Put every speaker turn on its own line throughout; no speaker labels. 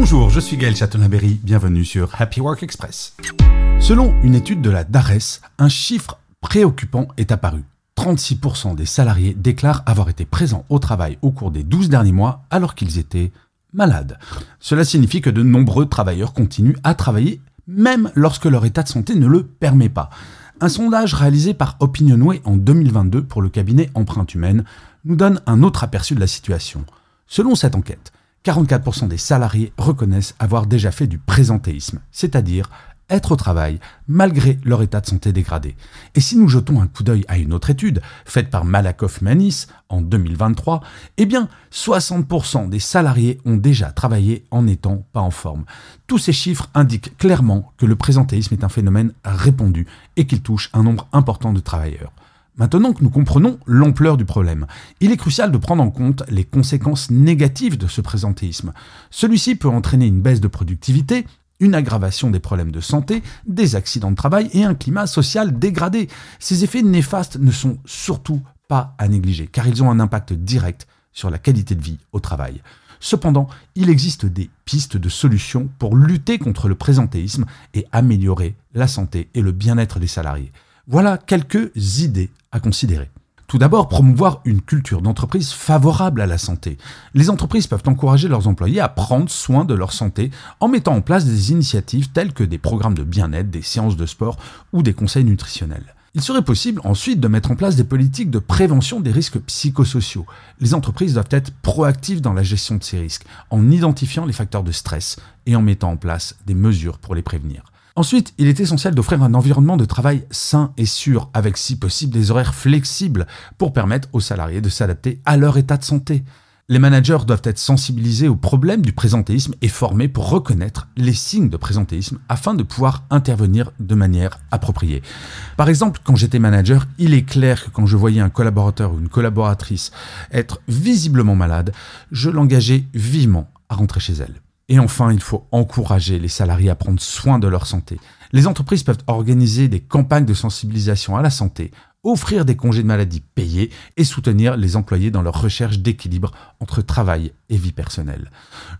Bonjour, je suis Gaël Chatonaberry, bienvenue sur Happy Work Express. Selon une étude de la DARES, un chiffre préoccupant est apparu. 36% des salariés déclarent avoir été présents au travail au cours des 12 derniers mois alors qu'ils étaient malades. Cela signifie que de nombreux travailleurs continuent à travailler même lorsque leur état de santé ne le permet pas. Un sondage réalisé par Opinionway en 2022 pour le cabinet Empreinte Humaine nous donne un autre aperçu de la situation. Selon cette enquête, 44% des salariés reconnaissent avoir déjà fait du présentéisme, c'est-à-dire être au travail malgré leur état de santé dégradé. Et si nous jetons un coup d'œil à une autre étude faite par Malakoff Manis en 2023, eh bien 60% des salariés ont déjà travaillé en n'étant pas en forme. Tous ces chiffres indiquent clairement que le présentéisme est un phénomène répandu et qu'il touche un nombre important de travailleurs. Maintenant que nous comprenons l'ampleur du problème, il est crucial de prendre en compte les conséquences négatives de ce présentéisme. Celui-ci peut entraîner une baisse de productivité, une aggravation des problèmes de santé, des accidents de travail et un climat social dégradé. Ces effets néfastes ne sont surtout pas à négliger, car ils ont un impact direct sur la qualité de vie au travail. Cependant, il existe des pistes de solutions pour lutter contre le présentéisme et améliorer la santé et le bien-être des salariés. Voilà quelques idées à considérer. Tout d'abord, promouvoir une culture d'entreprise favorable à la santé. Les entreprises peuvent encourager leurs employés à prendre soin de leur santé en mettant en place des initiatives telles que des programmes de bien-être, des séances de sport ou des conseils nutritionnels. Il serait possible ensuite de mettre en place des politiques de prévention des risques psychosociaux. Les entreprises doivent être proactives dans la gestion de ces risques, en identifiant les facteurs de stress et en mettant en place des mesures pour les prévenir. Ensuite, il est essentiel d'offrir un environnement de travail sain et sûr, avec si possible des horaires flexibles pour permettre aux salariés de s'adapter à leur état de santé. Les managers doivent être sensibilisés aux problèmes du présentéisme et formés pour reconnaître les signes de présentéisme afin de pouvoir intervenir de manière appropriée. Par exemple, quand j'étais manager, il est clair que quand je voyais un collaborateur ou une collaboratrice être visiblement malade, je l'engageais vivement à rentrer chez elle. Et enfin, il faut encourager les salariés à prendre soin de leur santé. Les entreprises peuvent organiser des campagnes de sensibilisation à la santé, offrir des congés de maladie payés et soutenir les employés dans leur recherche d'équilibre entre travail et vie personnelle.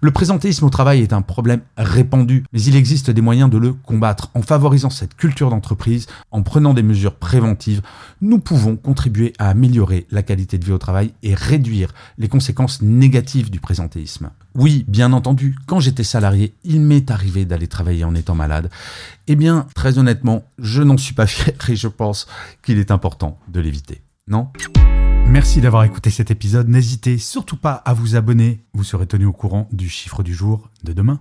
Le présentéisme au travail est un problème répandu, mais il existe des moyens de le combattre. En favorisant cette culture d'entreprise, en prenant des mesures préventives, nous pouvons contribuer à améliorer la qualité de vie au travail et réduire les conséquences négatives du présentéisme. Oui, bien entendu, quand j'étais salarié, il m'est arrivé d'aller travailler en étant malade. Eh bien, très honnêtement, je n'en suis pas fier et je pense qu'il est important de l'éviter. Non? Merci d'avoir écouté cet épisode. N'hésitez surtout pas à vous abonner. Vous serez tenu au courant du chiffre du jour de demain.